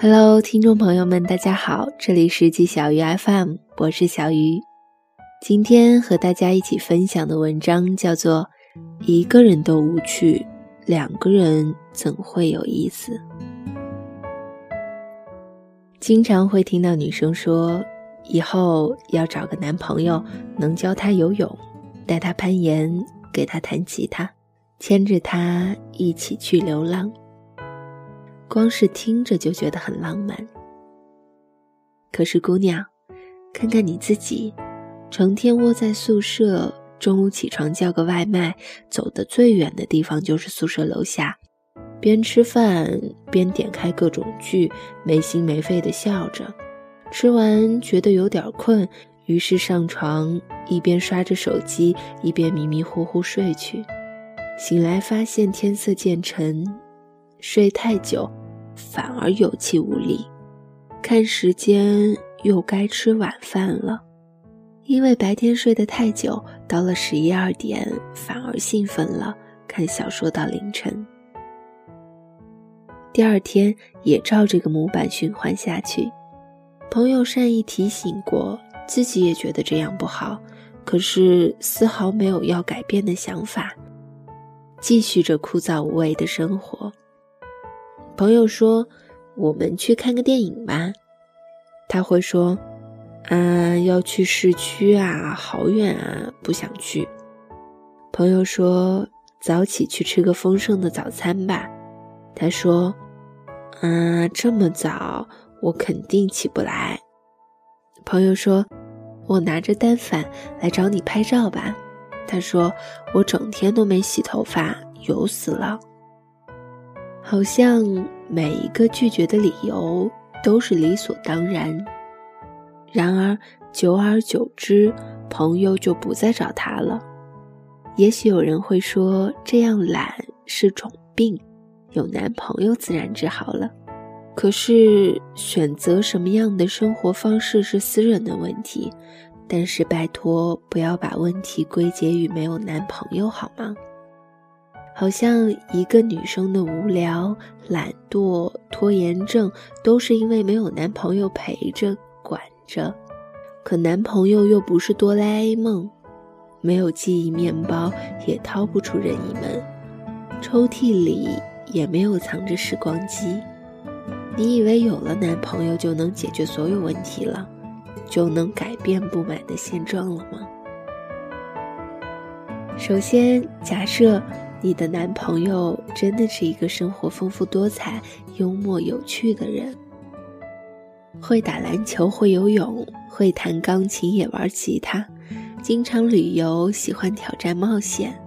Hello，听众朋友们，大家好，这里是季小鱼 FM，我是小鱼。今天和大家一起分享的文章叫做《一个人都无趣，两个人怎会有意思》。经常会听到女生说，以后要找个男朋友，能教她游泳，带她攀岩，给她弹吉他，牵着她一起去流浪。光是听着就觉得很浪漫。可是姑娘，看看你自己，成天窝在宿舍，中午起床叫个外卖，走的最远的地方就是宿舍楼下，边吃饭边点开各种剧，没心没肺的笑着。吃完觉得有点困，于是上床，一边刷着手机，一边迷迷糊糊睡去。醒来发现天色渐沉。睡太久，反而有气无力。看时间，又该吃晚饭了。因为白天睡得太久，到了十一二点，反而兴奋了，看小说到凌晨。第二天也照这个模板循环下去。朋友善意提醒过，自己也觉得这样不好，可是丝毫没有要改变的想法，继续着枯燥无味的生活。朋友说：“我们去看个电影吧。”他会说：“啊，要去市区啊，好远啊，不想去。”朋友说：“早起去吃个丰盛的早餐吧。”他说：“啊，这么早，我肯定起不来。”朋友说：“我拿着单反来找你拍照吧。”他说：“我整天都没洗头发，油死了。”好像每一个拒绝的理由都是理所当然，然而久而久之，朋友就不再找他了。也许有人会说，这样懒是种病，有男朋友自然治好了。可是选择什么样的生活方式是私人的问题，但是拜托不要把问题归结于没有男朋友好吗？好像一个女生的无聊、懒惰、拖延症，都是因为没有男朋友陪着、管着。可男朋友又不是哆啦 A 梦，没有记忆面包，也掏不出任意门，抽屉里也没有藏着时光机。你以为有了男朋友就能解决所有问题了，就能改变不满的现状了吗？首先，假设。你的男朋友真的是一个生活丰富多彩、幽默有趣的人，会打篮球、会游泳、会弹钢琴、也玩吉他，经常旅游，喜欢挑战冒险。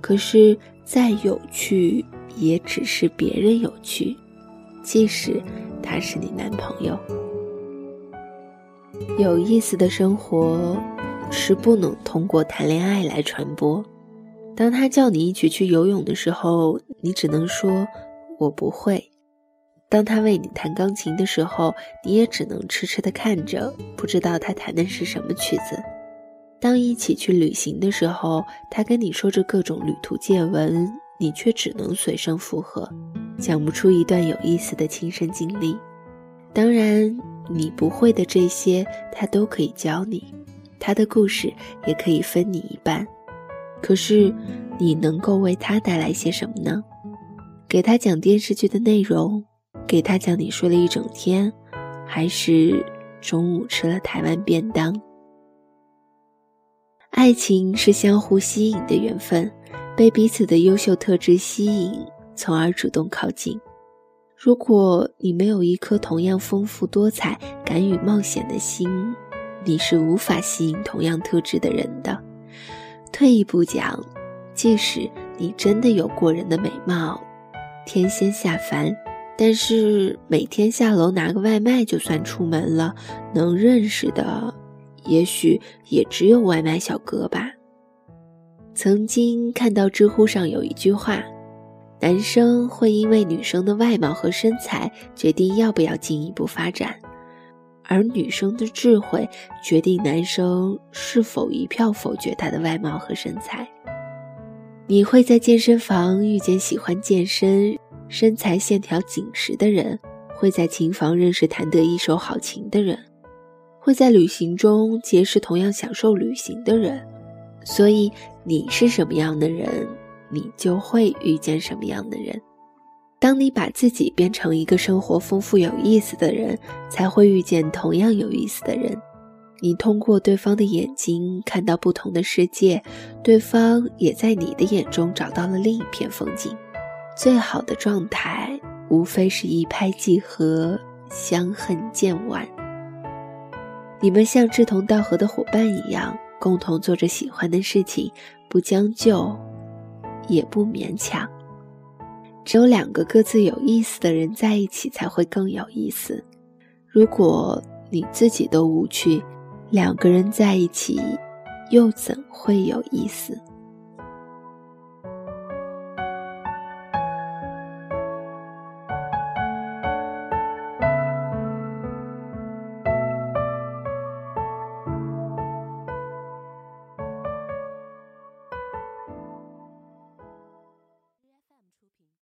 可是再有趣，也只是别人有趣，即使他是你男朋友。有意思的生活是不能通过谈恋爱来传播。当他叫你一起去游泳的时候，你只能说“我不会”；当他为你弹钢琴的时候，你也只能痴痴地看着，不知道他弹的是什么曲子；当一起去旅行的时候，他跟你说着各种旅途见闻，你却只能随声附和，讲不出一段有意思的亲身经历。当然，你不会的这些，他都可以教你，他的故事也可以分你一半。可是，你能够为他带来些什么呢？给他讲电视剧的内容，给他讲你睡了一整天，还是中午吃了台湾便当？爱情是相互吸引的缘分，被彼此的优秀特质吸引，从而主动靠近。如果你没有一颗同样丰富多彩、敢于冒险的心，你是无法吸引同样特质的人的。退一步讲，即使你真的有过人的美貌，天仙下凡，但是每天下楼拿个外卖就算出门了，能认识的，也许也只有外卖小哥吧。曾经看到知乎上有一句话：男生会因为女生的外貌和身材决定要不要进一步发展。而女生的智慧决定男生是否一票否决她的外貌和身材。你会在健身房遇见喜欢健身、身材线条紧实的人，会在琴房认识弹得一手好琴的人，会在旅行中结识同样享受旅行的人。所以，你是什么样的人，你就会遇见什么样的人。当你把自己变成一个生活丰富有意思的人，才会遇见同样有意思的人。你通过对方的眼睛看到不同的世界，对方也在你的眼中找到了另一片风景。最好的状态，无非是一拍即合，相恨渐晚。你们像志同道合的伙伴一样，共同做着喜欢的事情，不将就，也不勉强。只有两个各自有意思的人在一起，才会更有意思。如果你自己都无趣，两个人在一起，又怎会有意思？